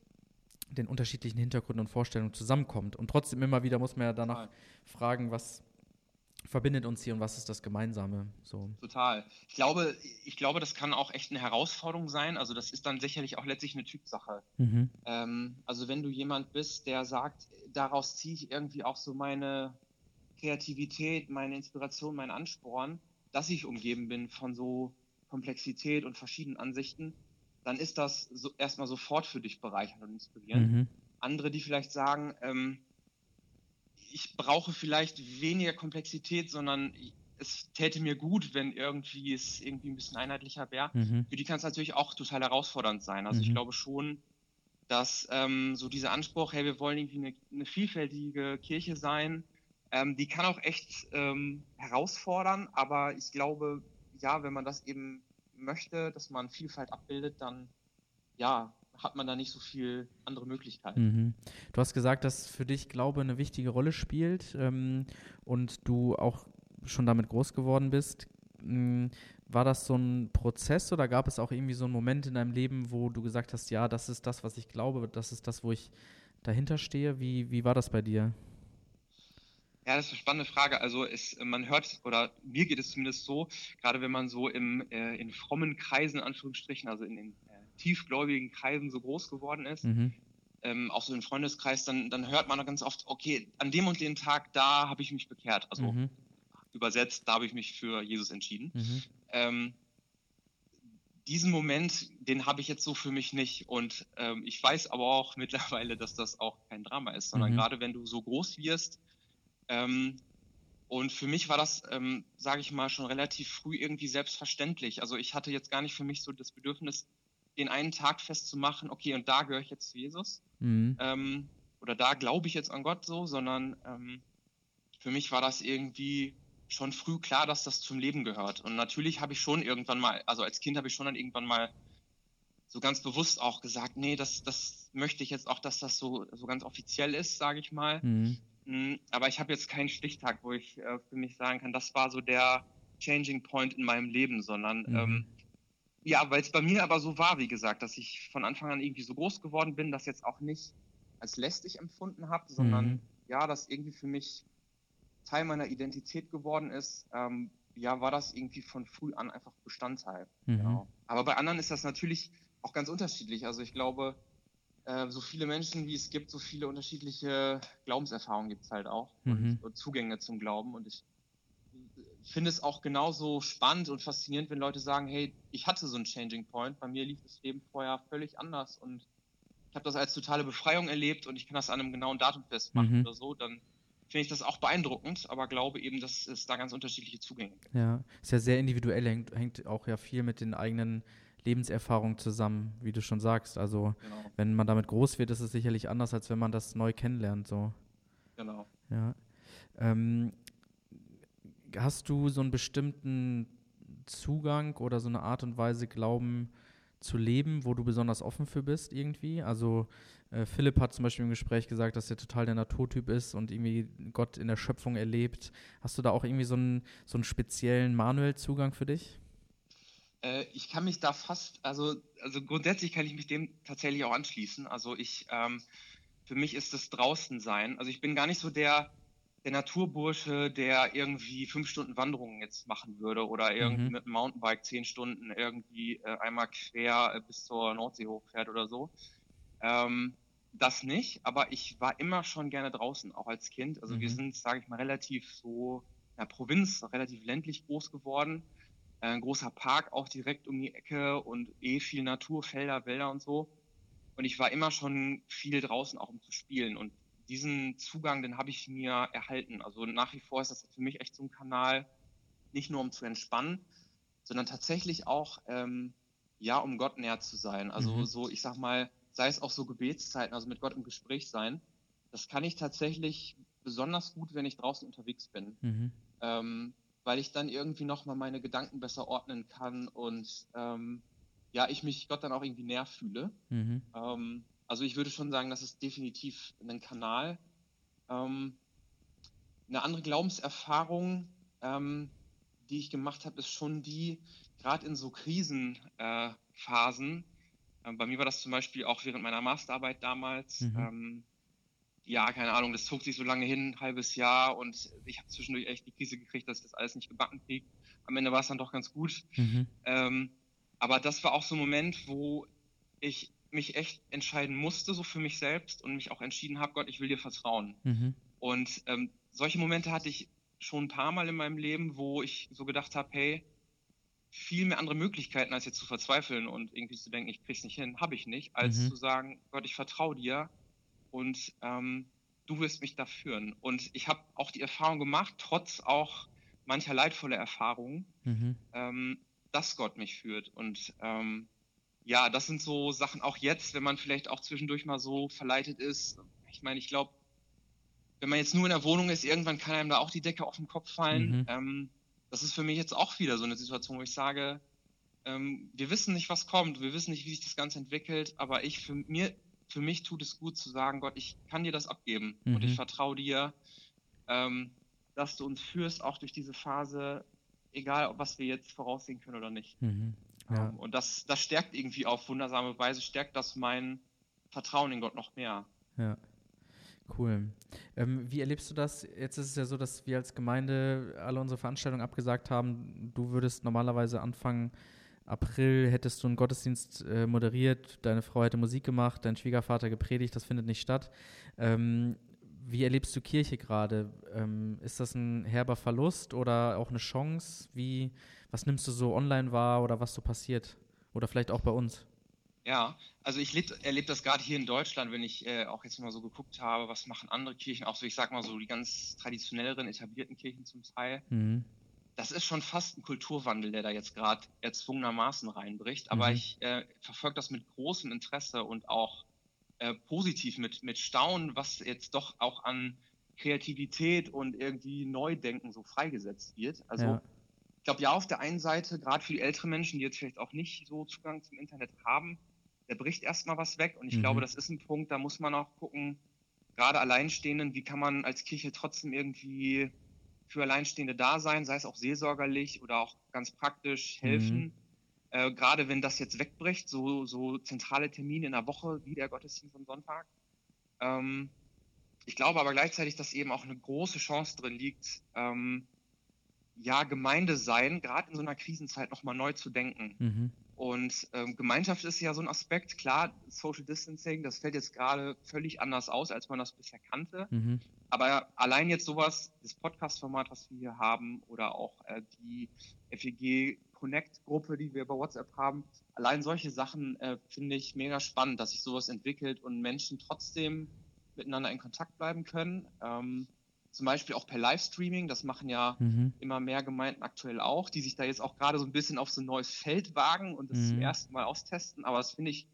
den unterschiedlichen Hintergründen und Vorstellungen zusammenkommt. Und trotzdem immer wieder muss man ja danach Total. fragen, was verbindet uns hier und was ist das Gemeinsame? So. Total. Ich glaube, ich glaube, das kann auch echt eine Herausforderung sein. Also das ist dann sicherlich auch letztlich eine Typsache. Mhm. Ähm, also wenn du jemand bist, der sagt, daraus ziehe ich irgendwie auch so meine Kreativität, meine Inspiration, meinen Ansporn, dass ich umgeben bin von so Komplexität und verschiedenen Ansichten, dann ist das so erstmal sofort für dich bereichernd und inspirierend. Mhm. Andere, die vielleicht sagen, ähm, ich brauche vielleicht weniger Komplexität, sondern es täte mir gut, wenn irgendwie es irgendwie ein bisschen einheitlicher wäre. Mhm. Für die kann es natürlich auch total herausfordernd sein. Also mhm. ich glaube schon, dass ähm, so dieser Anspruch, hey, wir wollen irgendwie eine, eine vielfältige Kirche sein, ähm, die kann auch echt ähm, herausfordern, aber ich glaube, ja, wenn man das eben möchte, dass man Vielfalt abbildet, dann ja, hat man da nicht so viel andere Möglichkeiten. Mhm. Du hast gesagt, dass für dich Glaube eine wichtige Rolle spielt ähm, und du auch schon damit groß geworden bist. Mhm. war das so ein Prozess oder gab es auch irgendwie so einen Moment in deinem Leben, wo du gesagt hast, ja, das ist das, was ich glaube, das ist das, wo ich dahinter stehe? Wie, wie war das bei dir? Ja, das ist eine spannende Frage. Also es, man hört, oder mir geht es zumindest so, gerade wenn man so im, äh, in frommen Kreisen, in Anführungsstrichen, also in den äh, tiefgläubigen Kreisen so groß geworden ist, mhm. ähm, auch so im Freundeskreis, dann, dann hört man ganz oft, okay, an dem und dem Tag, da habe ich mich bekehrt. Also mhm. übersetzt, da habe ich mich für Jesus entschieden. Mhm. Ähm, diesen Moment, den habe ich jetzt so für mich nicht. Und ähm, ich weiß aber auch mittlerweile, dass das auch kein Drama ist, sondern mhm. gerade wenn du so groß wirst, ähm, und für mich war das, ähm, sage ich mal, schon relativ früh irgendwie selbstverständlich. Also ich hatte jetzt gar nicht für mich so das Bedürfnis, den einen Tag festzumachen, okay, und da gehöre ich jetzt zu Jesus. Mhm. Ähm, oder da glaube ich jetzt an Gott so, sondern ähm, für mich war das irgendwie schon früh klar, dass das zum Leben gehört. Und natürlich habe ich schon irgendwann mal, also als Kind habe ich schon dann irgendwann mal so ganz bewusst auch gesagt, nee, das, das möchte ich jetzt auch, dass das so, so ganz offiziell ist, sage ich mal. Mhm. Mm, aber ich habe jetzt keinen Stichtag, wo ich äh, für mich sagen kann, das war so der Changing Point in meinem Leben, sondern mhm. ähm, ja, weil es bei mir aber so war, wie gesagt, dass ich von Anfang an irgendwie so groß geworden bin, das jetzt auch nicht als lästig empfunden habe, sondern mhm. ja, das irgendwie für mich Teil meiner Identität geworden ist, ähm, ja, war das irgendwie von früh an einfach Bestandteil. Mhm. Genau. Aber bei anderen ist das natürlich auch ganz unterschiedlich. Also ich glaube, äh, so viele Menschen, wie es gibt, so viele unterschiedliche Glaubenserfahrungen gibt es halt auch mhm. und, und, Zugänge zum Glauben. Und ich finde es auch genauso spannend und faszinierend, wenn Leute sagen, hey, ich hatte so einen Changing Point, bei mir lief das Leben vorher völlig anders und ich habe das als totale Befreiung erlebt und ich kann das an einem genauen Datum festmachen mhm. oder so, dann finde ich das auch beeindruckend, aber glaube eben, dass es da ganz unterschiedliche Zugänge gibt. Ja, ist ja sehr individuell, hängt, hängt auch ja viel mit den eigenen Lebenserfahrung zusammen, wie du schon sagst. Also genau. wenn man damit groß wird, ist es sicherlich anders, als wenn man das neu kennenlernt. So. Genau. Ja. Ähm, hast du so einen bestimmten Zugang oder so eine Art und Weise Glauben zu leben, wo du besonders offen für bist irgendwie? Also äh, Philipp hat zum Beispiel im Gespräch gesagt, dass er total der Naturtyp ist und irgendwie Gott in der Schöpfung erlebt. Hast du da auch irgendwie so einen, so einen speziellen Manuel-Zugang für dich? Äh, ich kann mich da fast, also, also grundsätzlich kann ich mich dem tatsächlich auch anschließen. Also ich, ähm, für mich ist das draußen sein. Also ich bin gar nicht so der, der Naturbursche, der irgendwie fünf Stunden Wanderungen jetzt machen würde oder irgendwie mhm. mit dem Mountainbike zehn Stunden irgendwie äh, einmal quer äh, bis zur Nordsee hochfährt oder so. Ähm, das nicht, aber ich war immer schon gerne draußen, auch als Kind. Also mhm. wir sind, sage ich mal, relativ so in der Provinz, relativ ländlich groß geworden. Äh, ein großer Park auch direkt um die Ecke und eh viel Natur, Felder, Wälder und so. Und ich war immer schon viel draußen, auch um zu spielen. Und diesen Zugang, den habe ich mir erhalten. Also nach wie vor ist das für mich echt so ein Kanal, nicht nur um zu entspannen, sondern tatsächlich auch, ähm, ja, um Gott näher zu sein. Also mhm. so, ich sag mal, sei es auch so Gebetszeiten, also mit Gott im Gespräch sein. Das kann ich tatsächlich besonders gut, wenn ich draußen unterwegs bin. Mhm. Ähm, weil ich dann irgendwie nochmal meine Gedanken besser ordnen kann und ähm, ja, ich mich Gott dann auch irgendwie näher fühle. Mhm. Ähm, also ich würde schon sagen, das ist definitiv ein Kanal. Ähm, eine andere Glaubenserfahrung, ähm, die ich gemacht habe, ist schon die, gerade in so Krisenphasen, äh, bei mir war das zum Beispiel auch während meiner Masterarbeit damals, mhm. Ja, keine Ahnung, das zog sich so lange hin, ein halbes Jahr und ich habe zwischendurch echt die Krise gekriegt, dass ich das alles nicht gebacken kriege. Am Ende war es dann doch ganz gut. Mhm. Ähm, aber das war auch so ein Moment, wo ich mich echt entscheiden musste, so für mich selbst und mich auch entschieden habe, Gott, ich will dir vertrauen. Mhm. Und ähm, solche Momente hatte ich schon ein paar Mal in meinem Leben, wo ich so gedacht habe, hey, viel mehr andere Möglichkeiten, als jetzt zu verzweifeln und irgendwie zu denken, ich krieg's nicht hin, habe ich nicht, als mhm. zu sagen, Gott, ich vertraue dir und ähm, du wirst mich da führen. Und ich habe auch die Erfahrung gemacht, trotz auch mancher leidvoller Erfahrungen, mhm. ähm, dass Gott mich führt. Und ähm, ja, das sind so Sachen auch jetzt, wenn man vielleicht auch zwischendurch mal so verleitet ist. Ich meine, ich glaube, wenn man jetzt nur in der Wohnung ist, irgendwann kann einem da auch die Decke auf den Kopf fallen. Mhm. Ähm, das ist für mich jetzt auch wieder so eine Situation, wo ich sage, ähm, wir wissen nicht, was kommt, wir wissen nicht, wie sich das Ganze entwickelt, aber ich für mir für mich tut es gut zu sagen, Gott, ich kann dir das abgeben mhm. und ich mhm. vertraue dir, ähm, dass du uns führst, auch durch diese Phase. egal was wir jetzt voraussehen können oder nicht. Mhm. Ja. Um, und das, das stärkt irgendwie auf wundersame Weise, stärkt das mein Vertrauen in Gott noch mehr. Ja. Cool. Ähm, wie erlebst du das? Jetzt ist es ja so, dass wir als Gemeinde alle unsere Veranstaltungen abgesagt haben. Du würdest normalerweise Anfang April hättest du einen Gottesdienst äh, moderiert, deine Frau hätte Musik gemacht, dein Schwiegervater gepredigt, das findet nicht statt. Ähm, wie erlebst du Kirche gerade? Ähm, ist das ein herber Verlust oder auch eine Chance? Wie, was nimmst du so online wahr oder was so passiert? Oder vielleicht auch bei uns? Ja, also ich erlebe das gerade hier in Deutschland, wenn ich äh, auch jetzt mal so geguckt habe, was machen andere Kirchen, auch so, ich sag mal so die ganz traditionelleren, etablierten Kirchen zum Teil. Mhm. Das ist schon fast ein Kulturwandel, der da jetzt gerade erzwungenermaßen reinbricht. Aber mhm. ich äh, verfolge das mit großem Interesse und auch äh, positiv mit, mit Staunen, was jetzt doch auch an Kreativität und irgendwie Neudenken so freigesetzt wird. Also ja. ich glaube, ja, auf der einen Seite, gerade für die älteren Menschen, die jetzt vielleicht auch nicht so Zugang zum Internet haben, da bricht erstmal was weg. Und ich mhm. glaube, das ist ein Punkt, da muss man auch gucken, gerade Alleinstehenden, wie kann man als Kirche trotzdem irgendwie für Alleinstehende da sein, sei es auch seelsorgerlich oder auch ganz praktisch helfen. Mhm. Äh, gerade wenn das jetzt wegbricht, so, so zentrale Termine in der Woche wie der Gottesdienst am Sonntag. Ähm, ich glaube aber gleichzeitig, dass eben auch eine große Chance drin liegt, ähm, ja, Gemeinde sein, gerade in so einer Krisenzeit nochmal neu zu denken. Mhm. Und ähm, Gemeinschaft ist ja so ein Aspekt. Klar, Social Distancing, das fällt jetzt gerade völlig anders aus, als man das bisher kannte. Mhm. Aber allein jetzt sowas, das Podcast-Format, was wir hier haben, oder auch äh, die FEG Connect-Gruppe, die wir bei WhatsApp haben, allein solche Sachen äh, finde ich mega spannend, dass sich sowas entwickelt und Menschen trotzdem miteinander in Kontakt bleiben können. Ähm, zum Beispiel auch per Livestreaming, das machen ja mhm. immer mehr Gemeinden aktuell auch, die sich da jetzt auch gerade so ein bisschen auf so ein neues Feld wagen und das mhm. zum ersten Mal austesten. Aber das finde ich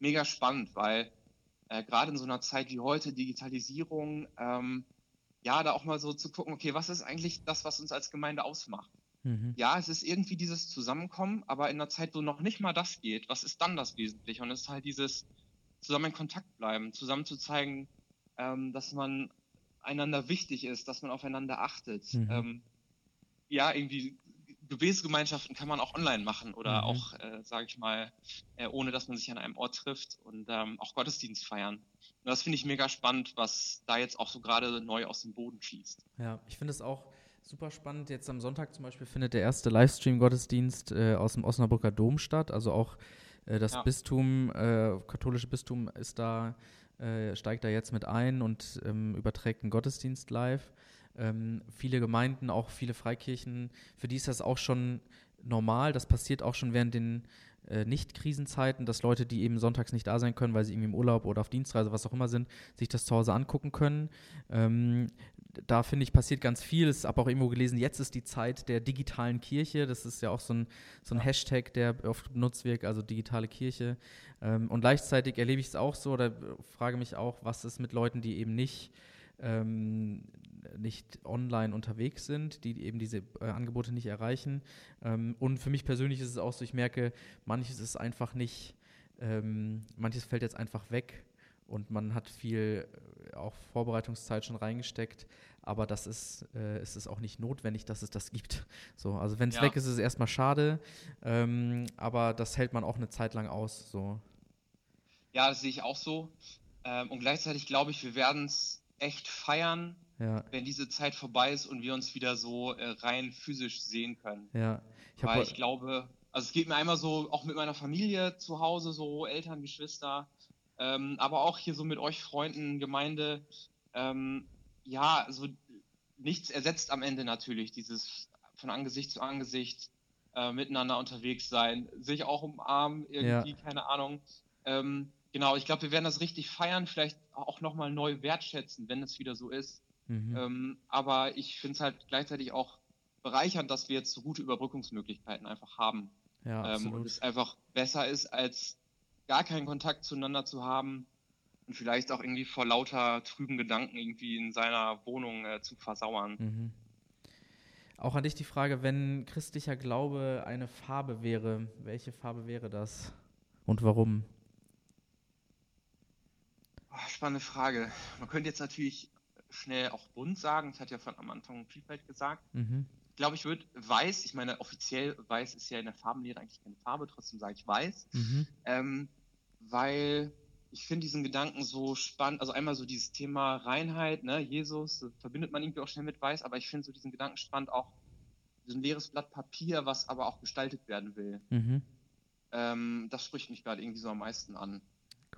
mega spannend, weil äh, gerade in so einer Zeit wie heute, Digitalisierung, ähm, ja, da auch mal so zu gucken, okay, was ist eigentlich das, was uns als Gemeinde ausmacht? Mhm. Ja, es ist irgendwie dieses Zusammenkommen, aber in einer Zeit, wo noch nicht mal das geht, was ist dann das Wesentliche? Und es ist halt dieses zusammen in Kontakt bleiben, zusammen zu zeigen, ähm, dass man einander wichtig ist, dass man aufeinander achtet. Mhm. Ähm, ja, irgendwie Gebetsgemeinschaften kann man auch online machen oder mhm. auch, äh, sage ich mal, äh, ohne dass man sich an einem Ort trifft und ähm, auch Gottesdienst feiern. Und das finde ich mega spannend, was da jetzt auch so gerade neu aus dem Boden schießt. Ja, ich finde es auch super spannend. Jetzt am Sonntag zum Beispiel findet der erste Livestream-Gottesdienst äh, aus dem Osnabrücker Dom statt. Also auch äh, das ja. Bistum, äh, katholische Bistum ist da äh, steigt da jetzt mit ein und ähm, überträgt einen Gottesdienst live. Ähm, viele Gemeinden, auch viele Freikirchen, für die ist das auch schon normal. Das passiert auch schon während den äh, Nicht-Krisenzeiten, dass Leute, die eben sonntags nicht da sein können, weil sie irgendwie im Urlaub oder auf Dienstreise, was auch immer sind, sich das zu Hause angucken können. Ähm, da finde ich, passiert ganz viel. Ich habe auch irgendwo gelesen, jetzt ist die Zeit der digitalen Kirche. Das ist ja auch so ein, so ein Hashtag, der oft benutzt wird, also digitale Kirche. Ähm, und gleichzeitig erlebe ich es auch so oder frage mich auch, was ist mit Leuten, die eben nicht, ähm, nicht online unterwegs sind, die eben diese äh, Angebote nicht erreichen. Ähm, und für mich persönlich ist es auch so, ich merke, manches ist einfach nicht, ähm, manches fällt jetzt einfach weg und man hat viel äh, auch Vorbereitungszeit schon reingesteckt, aber das ist, äh, ist es auch nicht notwendig, dass es das gibt. So, also wenn es ja. weg ist, ist es erstmal schade, ähm, aber das hält man auch eine Zeit lang aus. So. Ja, das sehe ich auch so. Ähm, und gleichzeitig glaube ich, wir werden es echt feiern, ja. wenn diese Zeit vorbei ist und wir uns wieder so äh, rein physisch sehen können. Ja. Ich Weil ich glaube, also es geht mir einmal so, auch mit meiner Familie zu Hause, so Eltern, Geschwister, ähm, aber auch hier so mit euch Freunden, Gemeinde, ähm, ja, also nichts ersetzt am Ende natürlich dieses von Angesicht zu Angesicht äh, miteinander unterwegs sein, sich auch umarmen, irgendwie, ja. keine Ahnung. Ähm, genau, ich glaube, wir werden das richtig feiern, vielleicht auch nochmal neu wertschätzen, wenn es wieder so ist. Mhm. Ähm, aber ich finde es halt gleichzeitig auch bereichernd, dass wir jetzt so gute Überbrückungsmöglichkeiten einfach haben. Ja, ähm, und es einfach besser ist, als gar keinen Kontakt zueinander zu haben und vielleicht auch irgendwie vor lauter trüben Gedanken irgendwie in seiner Wohnung äh, zu versauern. Mhm. Auch an dich die Frage, wenn christlicher Glaube eine Farbe wäre, welche Farbe wäre das und warum? Oh, spannende Frage. Man könnte jetzt natürlich schnell auch bunt sagen. Ich hatte ja von am Anfang Vielfalt gesagt. Mhm. Ich glaube, ich würde weiß, ich meine, offiziell weiß ist ja in der Farbenlehre eigentlich keine Farbe, trotzdem sage ich weiß. Mhm. Ähm, weil ich finde diesen Gedanken so spannend, also einmal so dieses Thema Reinheit, ne, Jesus, verbindet man irgendwie auch schnell mit Weiß, aber ich finde so diesen Gedanken spannend auch, so ein leeres Blatt Papier, was aber auch gestaltet werden will. Mhm. Ähm, das spricht mich gerade irgendwie so am meisten an.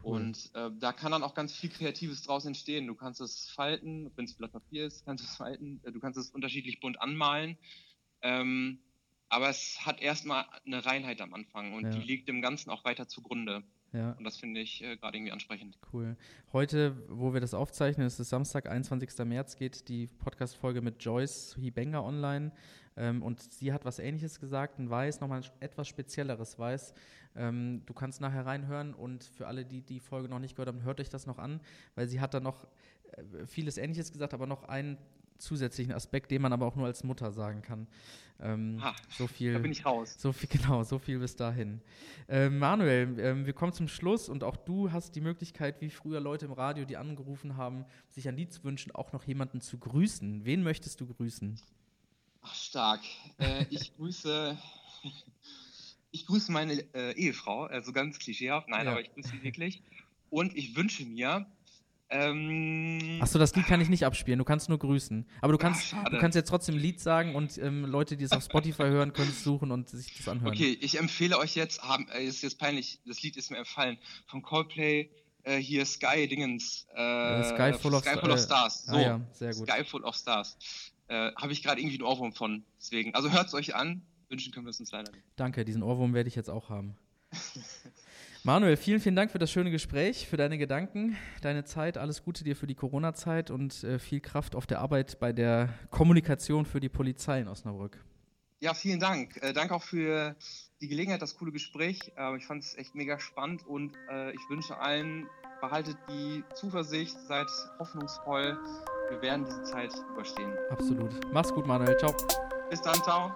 Cool. Und äh, da kann dann auch ganz viel Kreatives draus entstehen. Du kannst es falten, wenn es Blatt Papier ist, kannst du es falten, äh, du kannst es unterschiedlich bunt anmalen. Ähm, aber es hat erstmal eine Reinheit am Anfang und ja. die liegt dem Ganzen auch weiter zugrunde. Ja. Und das finde ich äh, gerade irgendwie ansprechend. Cool. Heute, wo wir das aufzeichnen, ist es Samstag, 21. März, geht die Podcast-Folge mit Joyce Hibenga online. Ähm, und sie hat was Ähnliches gesagt, ein Weiß, nochmal etwas spezielleres Weiß. Ähm, du kannst nachher reinhören und für alle, die die Folge noch nicht gehört haben, hört euch das noch an, weil sie hat da noch äh, vieles Ähnliches gesagt, aber noch einen zusätzlichen Aspekt, den man aber auch nur als Mutter sagen kann. Ähm, ha, so viel, da bin ich raus. So viel, genau, so viel bis dahin. Ähm, Manuel, ähm, wir kommen zum Schluss und auch du hast die Möglichkeit, wie früher Leute im Radio, die angerufen haben, sich ein Lied zu wünschen, auch noch jemanden zu grüßen. Wen möchtest du grüßen? Ach, stark. Äh, ich grüße. Ich grüße meine äh, Ehefrau, also ganz klischeehaft, nein, ja. aber ich grüße sie wirklich. Und ich wünsche mir, ähm, Achso, das Lied kann ich nicht abspielen, du kannst nur grüßen. Aber du kannst, ach, du kannst jetzt trotzdem ein Lied sagen und ähm, Leute, die es auf Spotify hören, können es suchen und sich das anhören. Okay, ich empfehle euch jetzt, haben, äh, ist jetzt peinlich, das Lied ist mir empfallen, von Coldplay, äh, hier Sky Dingens. Äh, Sky Full of, Sky full of Stars. Ah so, ah, ja, sehr gut. Sky Full of Stars. Äh, Habe ich gerade irgendwie einen Ohrwurm von. Deswegen, also hört es euch an. Wünschen können wir es uns leider nicht. Danke, diesen Ohrwurm werde ich jetzt auch haben. Manuel, vielen, vielen Dank für das schöne Gespräch, für deine Gedanken, deine Zeit. Alles Gute dir für die Corona-Zeit und äh, viel Kraft auf der Arbeit bei der Kommunikation für die Polizei in Osnabrück. Ja, vielen Dank. Äh, danke auch für die Gelegenheit, das coole Gespräch. Äh, ich fand es echt mega spannend und äh, ich wünsche allen, behaltet die Zuversicht, seid hoffnungsvoll. Wir werden diese Zeit überstehen. Absolut. Mach's gut, Manuel. Ciao. Bis dann, ciao.